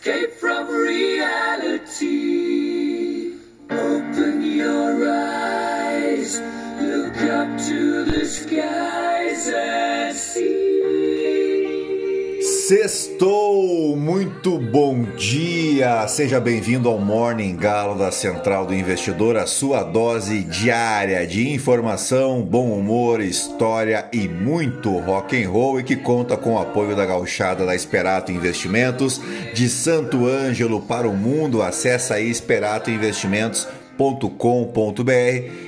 escape from reality. Open your eyes, look up to the skies and see. Sextou, muito bom dia! Seja bem-vindo ao Morning Galo da Central do Investidor, a sua dose diária de informação, bom humor, história e muito rock and roll e que conta com o apoio da gauchada da Esperato Investimentos, de Santo Ângelo para o mundo. Acesse aí Esperato Com.br.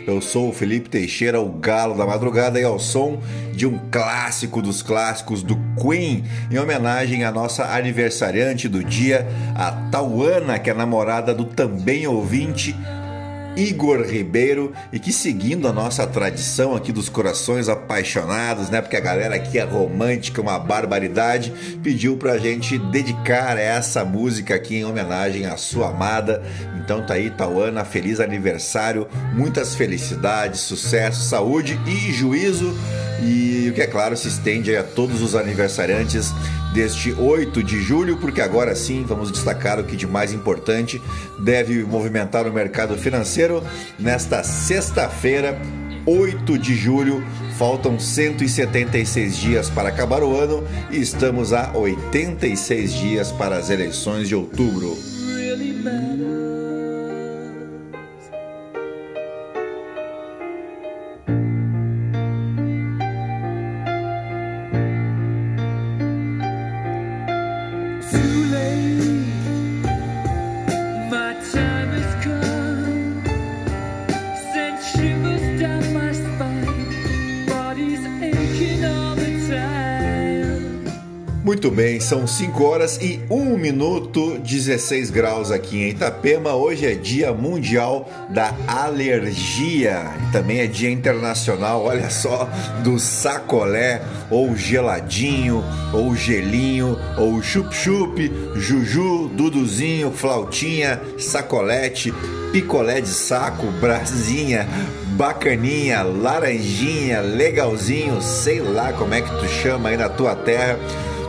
Eu sou o Felipe Teixeira, o galo da madrugada, e ao som de um clássico dos clássicos do Queen, em homenagem à nossa aniversariante do dia, a Tauana, que é namorada do também ouvinte Igor Ribeiro e que seguindo a nossa tradição aqui dos corações apaixonados, né? Porque a galera aqui é romântica, uma barbaridade, pediu pra gente dedicar essa música aqui em homenagem à sua amada. Então tá aí, Tauana, feliz aniversário, muitas felicidades, sucesso, saúde e juízo. E o que é claro se estende a todos os aniversariantes deste 8 de julho, porque agora sim vamos destacar o que de mais importante deve movimentar o mercado financeiro nesta sexta-feira, 8 de julho. Faltam 176 dias para acabar o ano e estamos a 86 dias para as eleições de outubro. São 5 horas e 1 minuto, 16 graus aqui em Itapema. Hoje é Dia Mundial da Alergia e também é Dia Internacional, olha só, do sacolé, ou geladinho, ou gelinho, ou chup-chup, juju, duduzinho, flautinha, sacolete, picolé de saco, brasinha, bacaninha, laranjinha, legalzinho, sei lá como é que tu chama aí na tua terra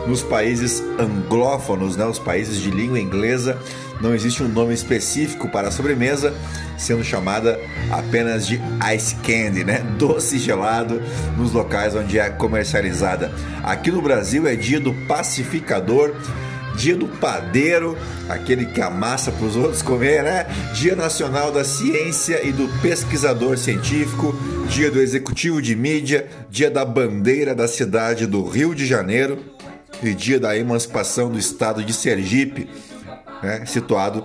nos países anglófonos, né, os países de língua inglesa, não existe um nome específico para a sobremesa, sendo chamada apenas de ice candy, né? Doce gelado nos locais onde é comercializada. Aqui no Brasil é dia do pacificador, dia do padeiro, aquele que amassa para os outros comer, né? Dia Nacional da Ciência e do Pesquisador Científico, dia do Executivo de Mídia, dia da bandeira da cidade do Rio de Janeiro dia da emancipação do estado de Sergipe, né, situado,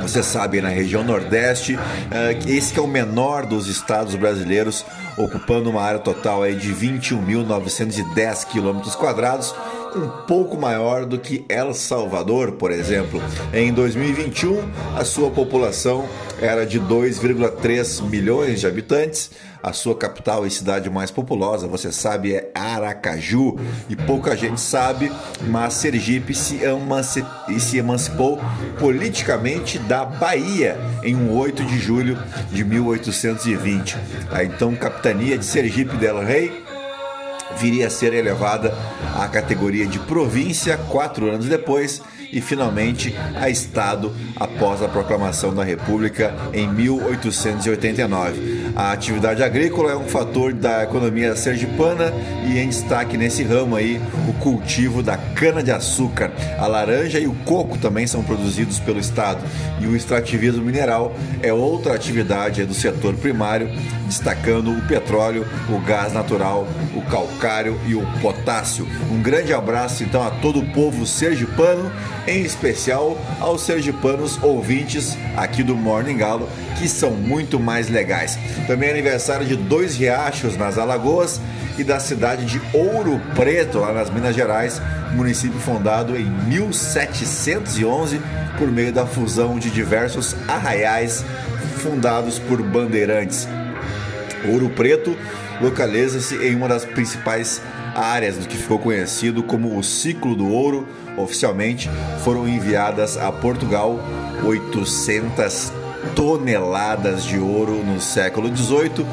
você sabe, na região Nordeste. Uh, esse é o menor dos estados brasileiros, ocupando uma área total aí de 21.910 quilômetros quadrados, um pouco maior do que El Salvador, por exemplo. Em 2021, a sua população era de 2,3 milhões de habitantes. A sua capital e cidade mais populosa, você sabe, é Aracaju. E pouca gente sabe, mas Sergipe se, se emancipou politicamente da Bahia em um 8 de julho de 1820. A então capitania de Sergipe del Rei viria a ser elevada à categoria de província quatro anos depois e finalmente a Estado após a proclamação da República em 1889. A atividade agrícola é um fator da economia sergipana e em destaque nesse ramo aí o cultivo da cana-de-açúcar. A laranja e o coco também são produzidos pelo Estado e o extrativismo mineral é outra atividade do setor primário, destacando o petróleo, o gás natural, o calcário e o potássio. Um grande abraço então a todo o povo sergipano em especial aos sergipanos ouvintes aqui do Morning Galo, que são muito mais legais. Também é aniversário de Dois Riachos nas Alagoas e da cidade de Ouro Preto, lá nas Minas Gerais, município fundado em 1711 por meio da fusão de diversos arraiais fundados por bandeirantes. Ouro Preto localiza-se em uma das principais áreas do que ficou conhecido como o Ciclo do Ouro. Oficialmente foram enviadas a Portugal 800 toneladas de ouro no século XVIII,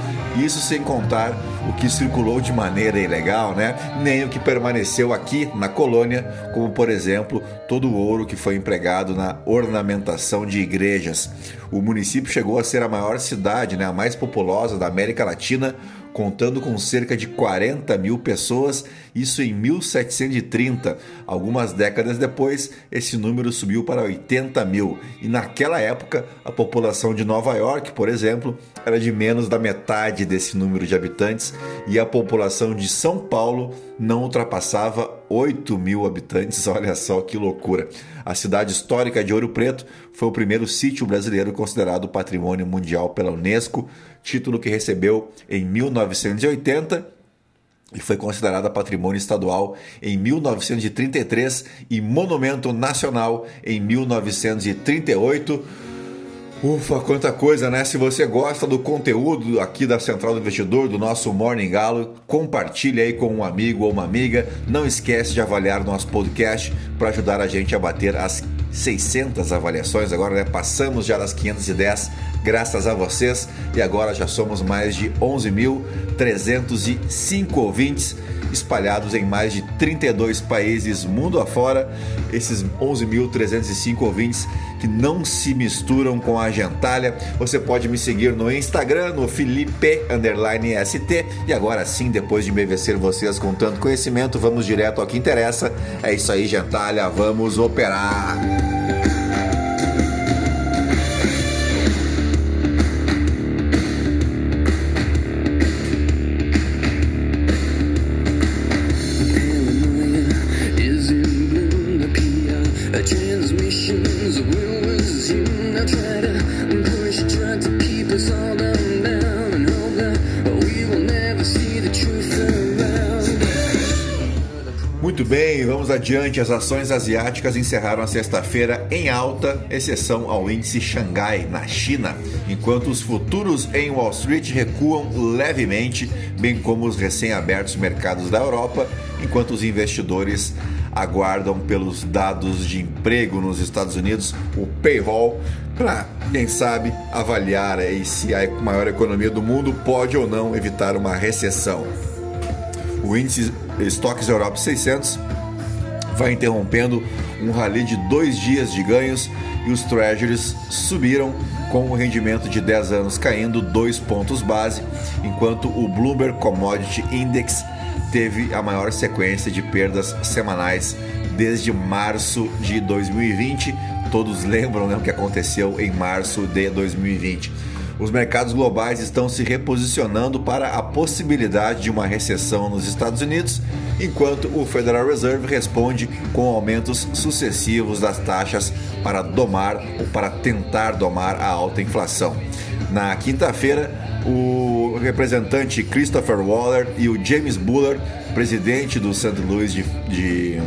isso sem contar o que circulou de maneira ilegal, né? Nem o que permaneceu aqui na colônia, como por exemplo todo o ouro que foi empregado na ornamentação de igrejas. O município chegou a ser a maior cidade, né, a mais populosa da América Latina, contando com cerca de 40 mil pessoas, isso em 1730. Algumas décadas depois, esse número subiu para 80 mil, e naquela época, a população de Nova York, por exemplo, era de menos da metade desse número de habitantes, e a população de São Paulo não ultrapassava 8 mil habitantes. Olha só que loucura! A cidade histórica de Ouro Preto foi o primeiro sítio brasileiro considerado patrimônio mundial pela Unesco, título que recebeu em 1980 e foi considerada patrimônio estadual em 1933 e monumento nacional em 1938. Ufa, quanta coisa, né? Se você gosta do conteúdo aqui da Central do Investidor, do nosso Morning Galo, compartilhe aí com um amigo ou uma amiga. Não esquece de avaliar nosso podcast para ajudar a gente a bater as 600 avaliações. Agora, né? Passamos já das 510, graças a vocês. E agora já somos mais de 11.305 ouvintes espalhados em mais de 32 países mundo afora. Esses 11.305 ouvintes que não se misturam com a gentalha. Você pode me seguir no Instagram, no Felipe ST. E agora sim, depois de embevecer vocês com tanto conhecimento, vamos direto ao que interessa. É isso aí, gentalha, vamos operar! Adiante. As ações asiáticas encerraram a sexta-feira em alta, exceção ao índice Xangai, na China, enquanto os futuros em Wall Street recuam levemente, bem como os recém-abertos mercados da Europa, enquanto os investidores aguardam pelos dados de emprego nos Estados Unidos, o payroll, para, quem sabe, avaliar se a maior economia do mundo pode ou não evitar uma recessão. O índice Stocks Europe 600 vai interrompendo um rally de dois dias de ganhos e os Treasuries subiram com o rendimento de 10 anos caindo 2 pontos base, enquanto o Bloomberg Commodity Index teve a maior sequência de perdas semanais desde março de 2020. Todos lembram né, o que aconteceu em março de 2020. Os mercados globais estão se reposicionando para a possibilidade de uma recessão nos Estados Unidos, enquanto o Federal Reserve responde com aumentos sucessivos das taxas para domar ou para tentar domar a alta inflação. Na quinta-feira, o representante Christopher Waller e o James Buller, presidente do St. Louis de, de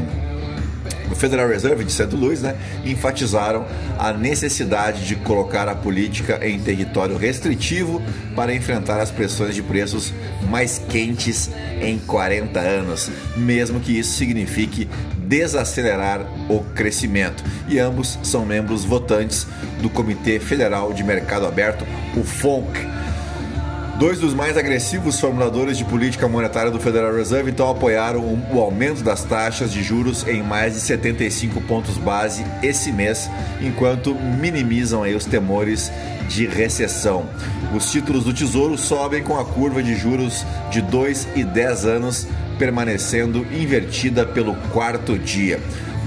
o Federal Reserve de St. Louis, né, enfatizaram a necessidade de colocar a política em território restritivo para enfrentar as pressões de preços mais quentes em 40 anos, mesmo que isso signifique desacelerar o crescimento. E ambos são membros votantes do Comitê Federal de Mercado Aberto, o FONC, Dois dos mais agressivos formuladores de política monetária do Federal Reserve então apoiaram o aumento das taxas de juros em mais de 75 pontos base esse mês, enquanto minimizam aí os temores de recessão. Os títulos do Tesouro sobem com a curva de juros de 2 e 10 anos permanecendo invertida pelo quarto dia.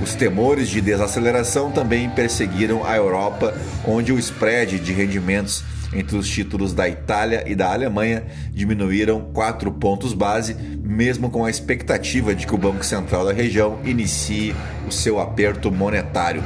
Os temores de desaceleração também perseguiram a Europa, onde o spread de rendimentos entre os títulos da Itália e da Alemanha diminuíram 4 pontos base, mesmo com a expectativa de que o Banco Central da região inicie o seu aperto monetário.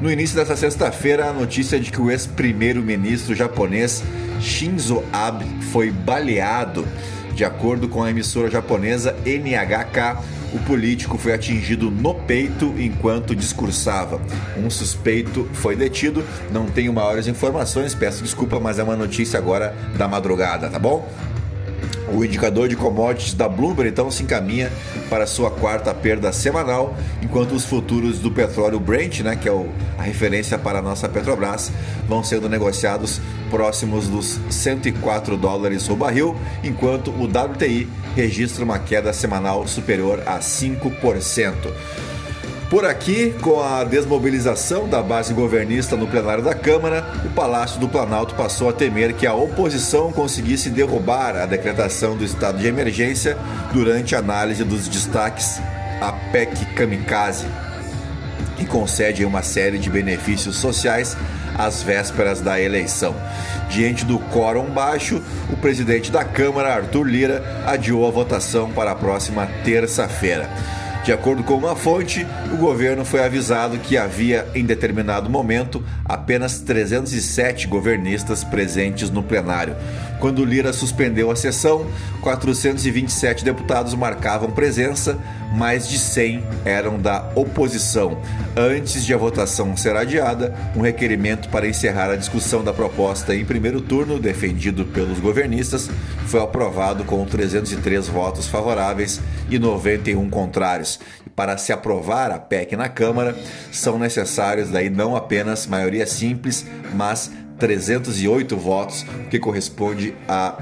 No início dessa sexta-feira, a notícia de que o ex-primeiro-ministro japonês Shinzo Abe foi baleado. De acordo com a emissora japonesa NHK, o político foi atingido no peito enquanto discursava. Um suspeito foi detido. Não tenho maiores informações, peço desculpa, mas é uma notícia agora da madrugada, tá bom? O indicador de commodities da Bloomberg então se encaminha para sua quarta perda semanal, enquanto os futuros do petróleo Brent, né, que é o, a referência para a nossa Petrobras, vão sendo negociados próximos dos 104 dólares o barril, enquanto o WTI registra uma queda semanal superior a 5%. Por aqui, com a desmobilização da base governista no plenário da Câmara, o Palácio do Planalto passou a temer que a oposição conseguisse derrubar a decretação do estado de emergência durante a análise dos destaques à PEC Kamikaze, que concede uma série de benefícios sociais às vésperas da eleição. Diante do quórum baixo, o presidente da Câmara, Arthur Lira, adiou a votação para a próxima terça-feira. De acordo com uma fonte, o governo foi avisado que havia, em determinado momento, apenas 307 governistas presentes no plenário. Quando Lira suspendeu a sessão, 427 deputados marcavam presença, mais de 100 eram da oposição. Antes de a votação ser adiada, um requerimento para encerrar a discussão da proposta em primeiro turno, defendido pelos governistas, foi aprovado com 303 votos favoráveis e 91 contrários. E para se aprovar a PEC na Câmara, são necessários daí não apenas maioria simples, mas 308 votos, que corresponde a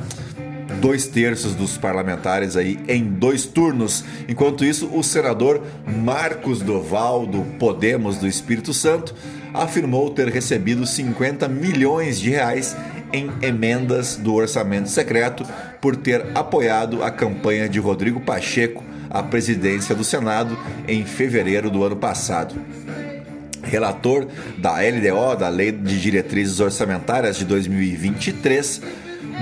dois terços dos parlamentares aí em dois turnos. Enquanto isso, o senador Marcos Doval, do Podemos do Espírito Santo, afirmou ter recebido 50 milhões de reais em emendas do orçamento secreto por ter apoiado a campanha de Rodrigo Pacheco à presidência do Senado em fevereiro do ano passado. Relator da LDO, da Lei de Diretrizes Orçamentárias de 2023,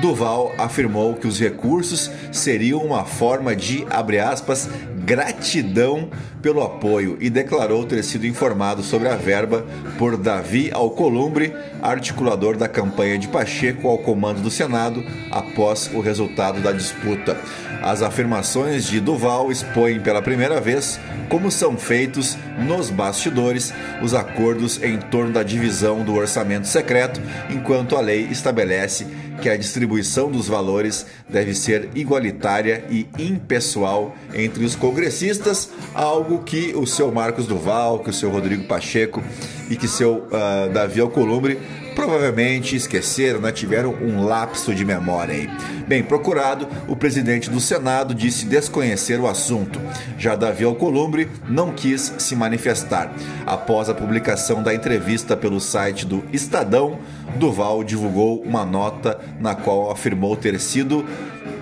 Duval afirmou que os recursos seriam uma forma de, abre aspas, gratidão pelo apoio e declarou ter sido informado sobre a verba por Davi Alcolumbre, articulador da campanha de Pacheco ao comando do Senado após o resultado da disputa. As afirmações de Duval expõem pela primeira vez como são feitos nos bastidores os acordos em torno da divisão do orçamento secreto, enquanto a lei estabelece que a distribuição dos valores deve ser igualitária e impessoal entre os congressistas, algo que o seu Marcos Duval, que o seu Rodrigo Pacheco e que seu uh, Davi Alcolumbre provavelmente esqueceram, né? tiveram um lapso de memória aí. Bem, procurado, o presidente do Senado disse desconhecer o assunto. Já Davi Alcolumbre não quis se manifestar. Após a publicação da entrevista pelo site do Estadão, Duval divulgou uma nota na qual afirmou ter sido,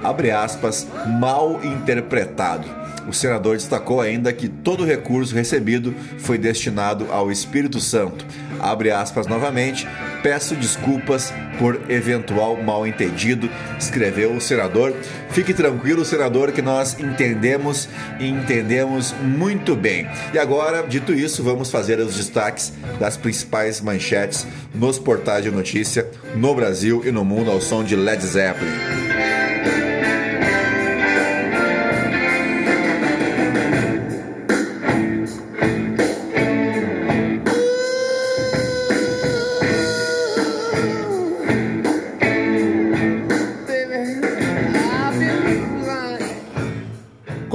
abre aspas, mal interpretado o senador destacou ainda que todo o recurso recebido foi destinado ao Espírito Santo. Abre aspas novamente, peço desculpas por eventual mal entendido, escreveu o senador. Fique tranquilo, senador, que nós entendemos e entendemos muito bem. E agora, dito isso, vamos fazer os destaques das principais manchetes nos portais de notícia no Brasil e no mundo ao som de Led Zeppelin.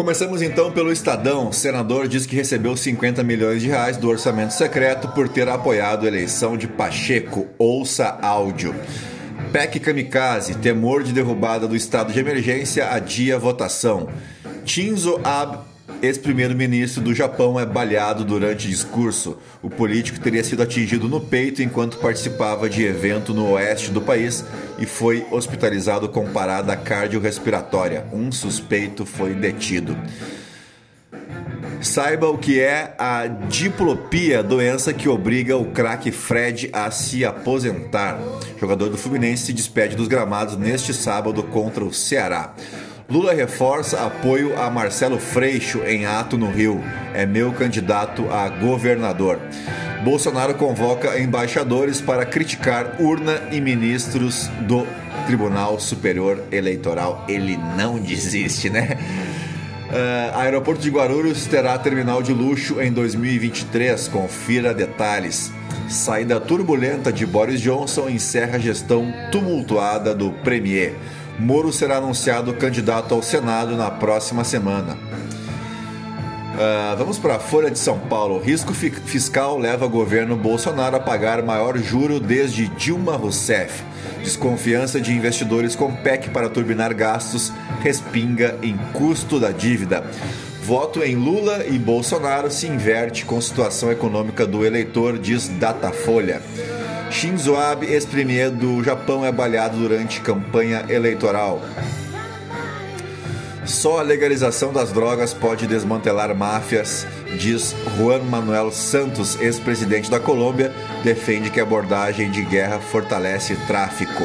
Começamos então pelo Estadão. O senador diz que recebeu 50 milhões de reais do orçamento secreto por ter apoiado a eleição de Pacheco. Ouça áudio. PEC Kamikaze, temor de derrubada do estado de emergência, adia votação. Shinzo Abe Ex-primeiro-ministro do Japão é baleado durante discurso. O político teria sido atingido no peito enquanto participava de evento no oeste do país e foi hospitalizado com parada cardiorrespiratória. Um suspeito foi detido. Saiba o que é a diplopia, doença que obriga o craque Fred a se aposentar. O jogador do Fluminense se despede dos gramados neste sábado contra o Ceará. Lula reforça apoio a Marcelo Freixo em ato no Rio. É meu candidato a governador. Bolsonaro convoca embaixadores para criticar urna e ministros do Tribunal Superior Eleitoral. Ele não desiste, né? Uh, aeroporto de Guarulhos terá terminal de luxo em 2023. Confira detalhes. Saída turbulenta de Boris Johnson encerra a gestão tumultuada do Premier. Moro será anunciado candidato ao Senado na próxima semana. Uh, vamos para a Folha de São Paulo. Risco fi fiscal leva governo Bolsonaro a pagar maior juro desde Dilma Rousseff. Desconfiança de investidores com PEC para turbinar gastos respinga em custo da dívida. Voto em Lula e Bolsonaro se inverte com situação econômica do eleitor, diz Datafolha. Shinzo Abe, ex-premier do Japão, é baleado durante campanha eleitoral. Só a legalização das drogas pode desmantelar máfias, diz Juan Manuel Santos, ex-presidente da Colômbia, defende que a abordagem de guerra fortalece tráfico.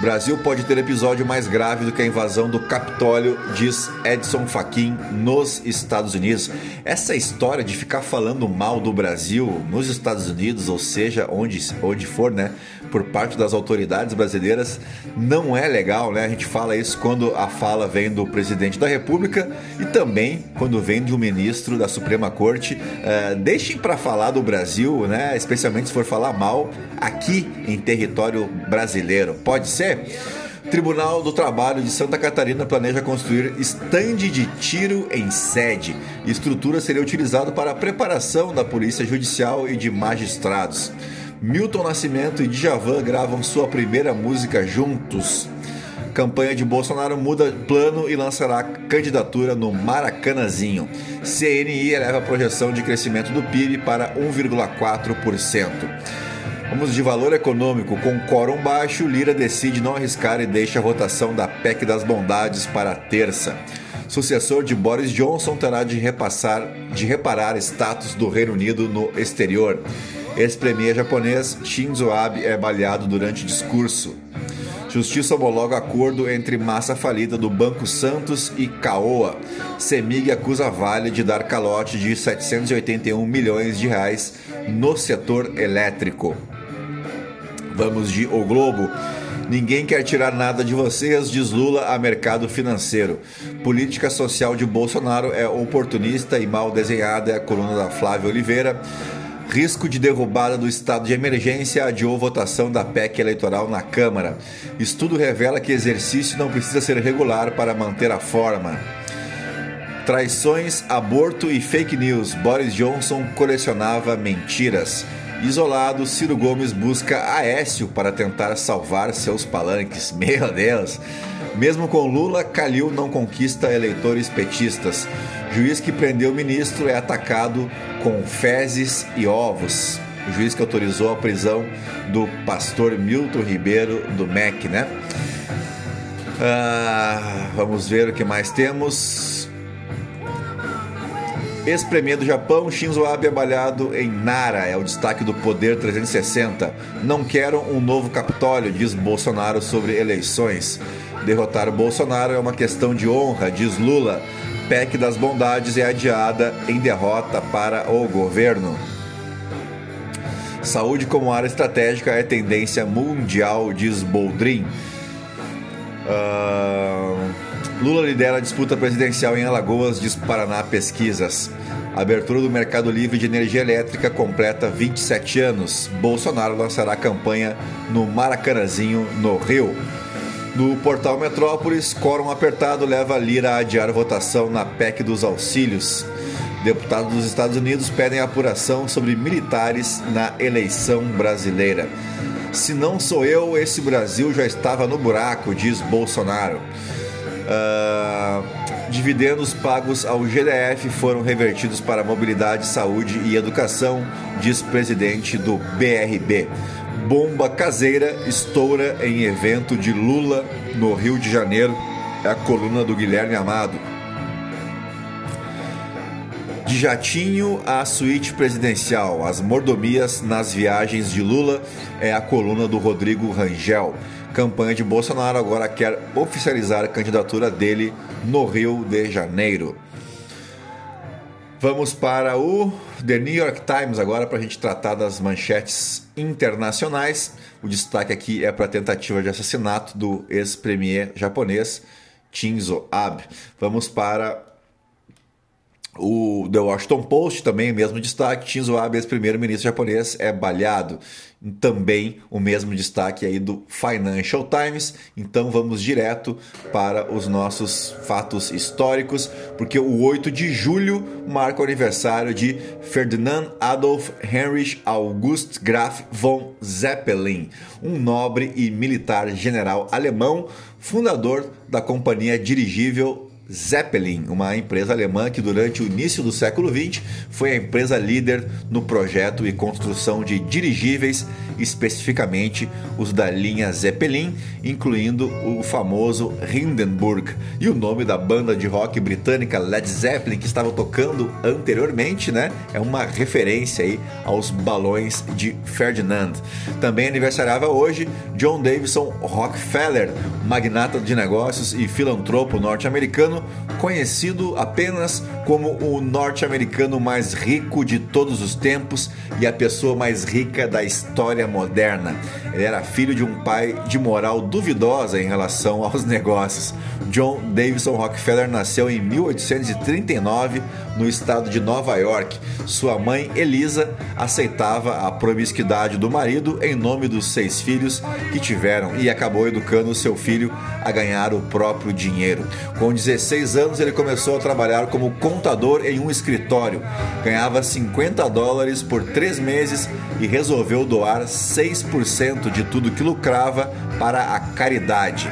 Brasil pode ter episódio mais grave do que a invasão do Capitólio, diz Edson Fachin, nos Estados Unidos. Essa história de ficar falando mal do Brasil nos Estados Unidos, ou seja, onde, onde for, né? Por parte das autoridades brasileiras não é legal, né? A gente fala isso quando a fala vem do presidente da República e também quando vem um ministro da Suprema Corte. Uh, deixem para falar do Brasil, né? Especialmente se for falar mal aqui em território brasileiro. Pode ser? Tribunal do Trabalho de Santa Catarina planeja construir estande de tiro em sede. Estrutura seria utilizada para a preparação da Polícia Judicial e de magistrados. Milton Nascimento e Djavan gravam sua primeira música juntos. Campanha de Bolsonaro muda plano e lançará candidatura no Maracanazinho. CNI eleva a projeção de crescimento do PIB para 1,4%. Vamos de valor econômico. Com quórum baixo, Lira decide não arriscar e deixa a votação da PEC das bondades para terça. Sucessor de Boris Johnson terá de repassar, de reparar status do Reino Unido no exterior. Ex-premier japonês Shinzo Abe é baleado durante discurso. Justiça homologa acordo entre massa falida do Banco Santos e Caoa. Semig acusa Vale de dar calote de 781 milhões de reais no setor elétrico. Vamos de O Globo. Ninguém quer tirar nada de vocês, diz Lula a mercado financeiro. Política social de Bolsonaro é oportunista e mal desenhada, é a coluna da Flávia Oliveira. Risco de derrubada do estado de emergência adiou votação da PEC eleitoral na Câmara. Estudo revela que exercício não precisa ser regular para manter a forma. Traições, aborto e fake news. Boris Johnson colecionava mentiras. Isolado, Ciro Gomes busca Aécio para tentar salvar seus palanques. Meu Deus! Mesmo com Lula, Calil não conquista eleitores petistas. Juiz que prendeu o ministro é atacado com fezes e ovos. O juiz que autorizou a prisão do pastor Milton Ribeiro do MEC, né? Ah, vamos ver o que mais temos. Ex-premier do Japão, Shinzo Abe abalhado em Nara, é o destaque do Poder 360. Não quero um novo Capitólio, diz Bolsonaro sobre eleições. Derrotar Bolsonaro é uma questão de honra, diz Lula. PEC das bondades é adiada em derrota para o governo. Saúde como área estratégica é tendência mundial, diz Boldrin. Uh, Lula lidera a disputa presidencial em Alagoas, diz Paraná Pesquisas. Abertura do mercado livre de energia elétrica completa 27 anos. Bolsonaro lançará campanha no Maracanazinho, no Rio. No portal Metrópolis, quórum apertado leva Lira a adiar votação na PEC dos auxílios. Deputados dos Estados Unidos pedem apuração sobre militares na eleição brasileira. Se não sou eu, esse Brasil já estava no buraco, diz Bolsonaro. Uh, dividendos pagos ao GDF foram revertidos para mobilidade, saúde e educação, diz presidente do BRB. Bomba caseira estoura em evento de Lula no Rio de Janeiro. É a coluna do Guilherme Amado. De jatinho à suíte presidencial, as mordomias nas viagens de Lula é a coluna do Rodrigo Rangel. Campanha de Bolsonaro agora quer oficializar a candidatura dele no Rio de Janeiro. Vamos para o The New York Times agora para a gente tratar das manchetes internacionais. O destaque aqui é para a tentativa de assassinato do ex-premier japonês Shinzo Abe. Vamos para O The Washington Post também, mesmo destaque, Shinzo Abe, ex-primeiro-ministro japonês, é baleado. Também o mesmo destaque aí do Financial Times. Então vamos direto para os nossos fatos históricos, porque o 8 de julho marca o aniversário de Ferdinand Adolf Heinrich August Graf von Zeppelin, um nobre e militar general alemão, fundador da companhia dirigível Zeppelin, uma empresa alemã que durante o início do século XX foi a empresa líder no projeto e construção de dirigíveis, especificamente os da linha Zeppelin, incluindo o famoso Hindenburg e o nome da banda de rock britânica Led Zeppelin que estava tocando anteriormente, né? É uma referência aí aos balões de Ferdinand. Também aniversariava hoje John Davidson Rockefeller, magnata de negócios e filantropo norte-americano conhecido apenas como o norte-americano mais rico de todos os tempos e a pessoa mais rica da história moderna. Ele era filho de um pai de moral duvidosa em relação aos negócios. John Davidson Rockefeller nasceu em 1839 no estado de Nova York. Sua mãe, Elisa, aceitava a promiscuidade do marido em nome dos seis filhos que tiveram e acabou educando seu filho a ganhar o próprio dinheiro. Com 16 anos, ele começou a trabalhar como contador em um escritório. Ganhava 50 dólares por três meses e resolveu doar 6% de tudo que lucrava para a caridade.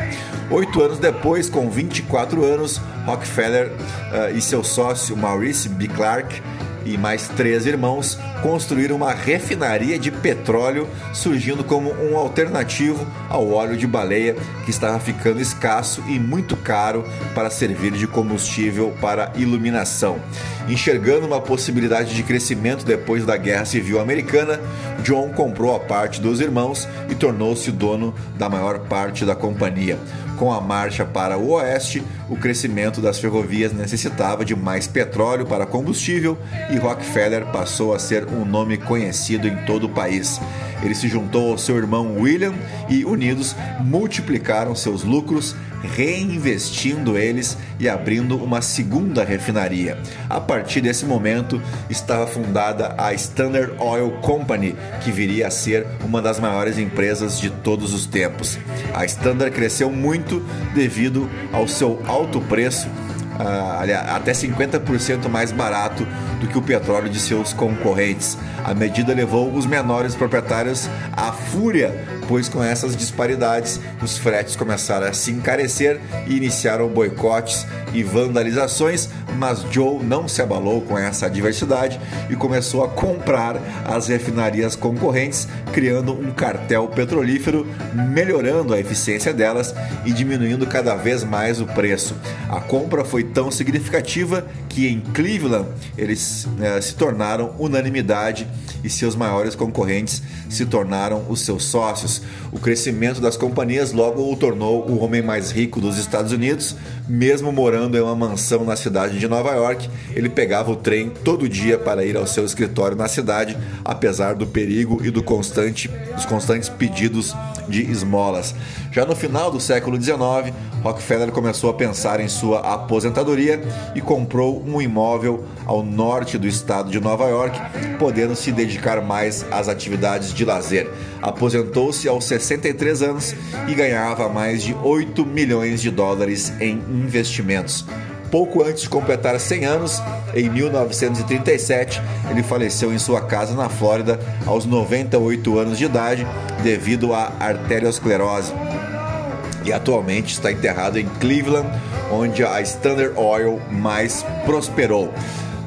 Oito anos depois, com 24 anos, Rockefeller uh, e seu sócio Maurice B. Clark e mais três irmãos construíram uma refinaria de petróleo, surgindo como um alternativo ao óleo de baleia que estava ficando escasso e muito caro para servir de combustível para iluminação. Enxergando uma possibilidade de crescimento depois da Guerra Civil Americana, John comprou a parte dos irmãos e tornou-se dono da maior parte da companhia. Com a marcha para o oeste, o crescimento das ferrovias necessitava de mais petróleo para combustível e Rockefeller passou a ser um nome conhecido em todo o país. Ele se juntou ao seu irmão William e, unidos, multiplicaram seus lucros, reinvestindo eles e abrindo uma segunda refinaria. A partir desse momento, estava fundada a Standard Oil Company, que viria a ser uma das maiores empresas de todos os tempos. A Standard cresceu muito devido ao seu alto preço uh, até 50% mais barato do que o petróleo de seus concorrentes. A medida levou os menores proprietários à fúria, pois com essas disparidades os fretes começaram a se encarecer e iniciaram boicotes e vandalizações, mas Joe não se abalou com essa adversidade e começou a comprar as refinarias concorrentes, criando um cartel petrolífero, melhorando a eficiência delas e diminuindo cada vez mais o preço. A compra foi tão significativa que em Cleveland eles né, se tornaram unanimidade e seus maiores concorrentes se tornaram os seus sócios. O crescimento das companhias logo o tornou o homem mais rico dos Estados Unidos, mesmo morando em uma mansão na cidade de Nova York. Ele pegava o trem todo dia para ir ao seu escritório na cidade, apesar do perigo e do constante, dos constantes pedidos de esmolas. Já no final do século XIX, Rockefeller começou a pensar em sua aposentadoria e comprou um imóvel ao norte do estado de Nova York, podendo se dedicar mais às atividades de lazer. Aposentou-se aos 63 anos e ganhava mais de 8 milhões de dólares em investimentos. Pouco antes de completar 100 anos, em 1937, ele faleceu em sua casa na Flórida aos 98 anos de idade devido à arteriosclerose e atualmente está enterrado em Cleveland, onde a Standard Oil mais prosperou.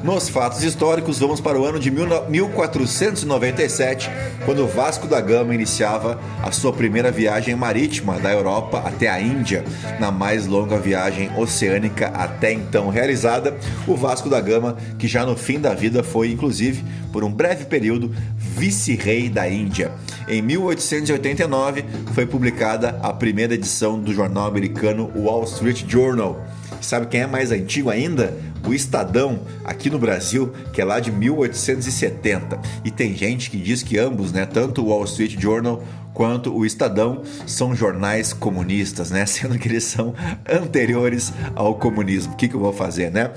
Nos fatos históricos, vamos para o ano de 1497, quando Vasco da Gama iniciava a sua primeira viagem marítima da Europa até a Índia, na mais longa viagem oceânica até então realizada. O Vasco da Gama, que já no fim da vida foi, inclusive, por um breve período, vice-rei da Índia. Em 1889 foi publicada a primeira edição do jornal americano Wall Street Journal. Sabe quem é mais antigo ainda? O Estadão, aqui no Brasil, que é lá de 1870. E tem gente que diz que ambos, né, tanto o Wall Street Journal quanto o Estadão, são jornais comunistas, né? Sendo que eles são anteriores ao comunismo. O que, que eu vou fazer, né?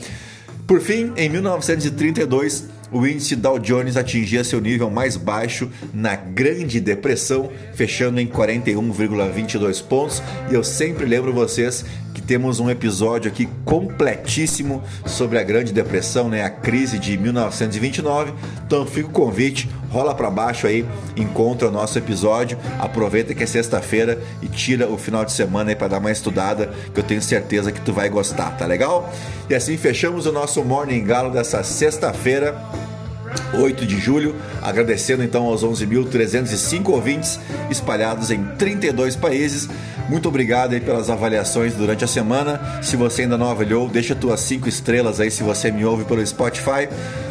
Por fim, em 1932, o índice Dow Jones atingia seu nível mais baixo na Grande Depressão, fechando em 41,22 pontos. E eu sempre lembro vocês temos um episódio aqui completíssimo sobre a Grande Depressão, né, a crise de 1929. Então fica o convite, rola para baixo aí, encontra o nosso episódio, aproveita que é sexta-feira e tira o final de semana aí para dar uma estudada, que eu tenho certeza que tu vai gostar, tá legal? E assim fechamos o nosso Morning Galo dessa sexta-feira. 8 de julho, agradecendo então aos 11.305 ouvintes espalhados em 32 países. Muito obrigado aí pelas avaliações durante a semana. Se você ainda não avaliou, deixa tuas 5 estrelas aí se você me ouve pelo Spotify.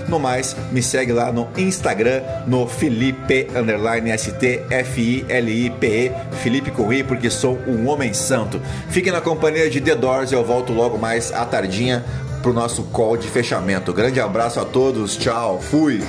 No mais, me segue lá no Instagram, no Felipe ST F-I-L-I-P-E, Felipe Corri, porque sou um homem santo. Fiquem na companhia de The Doors, eu volto logo mais à tardinha pro nosso call de fechamento. Grande abraço a todos, tchau, fui!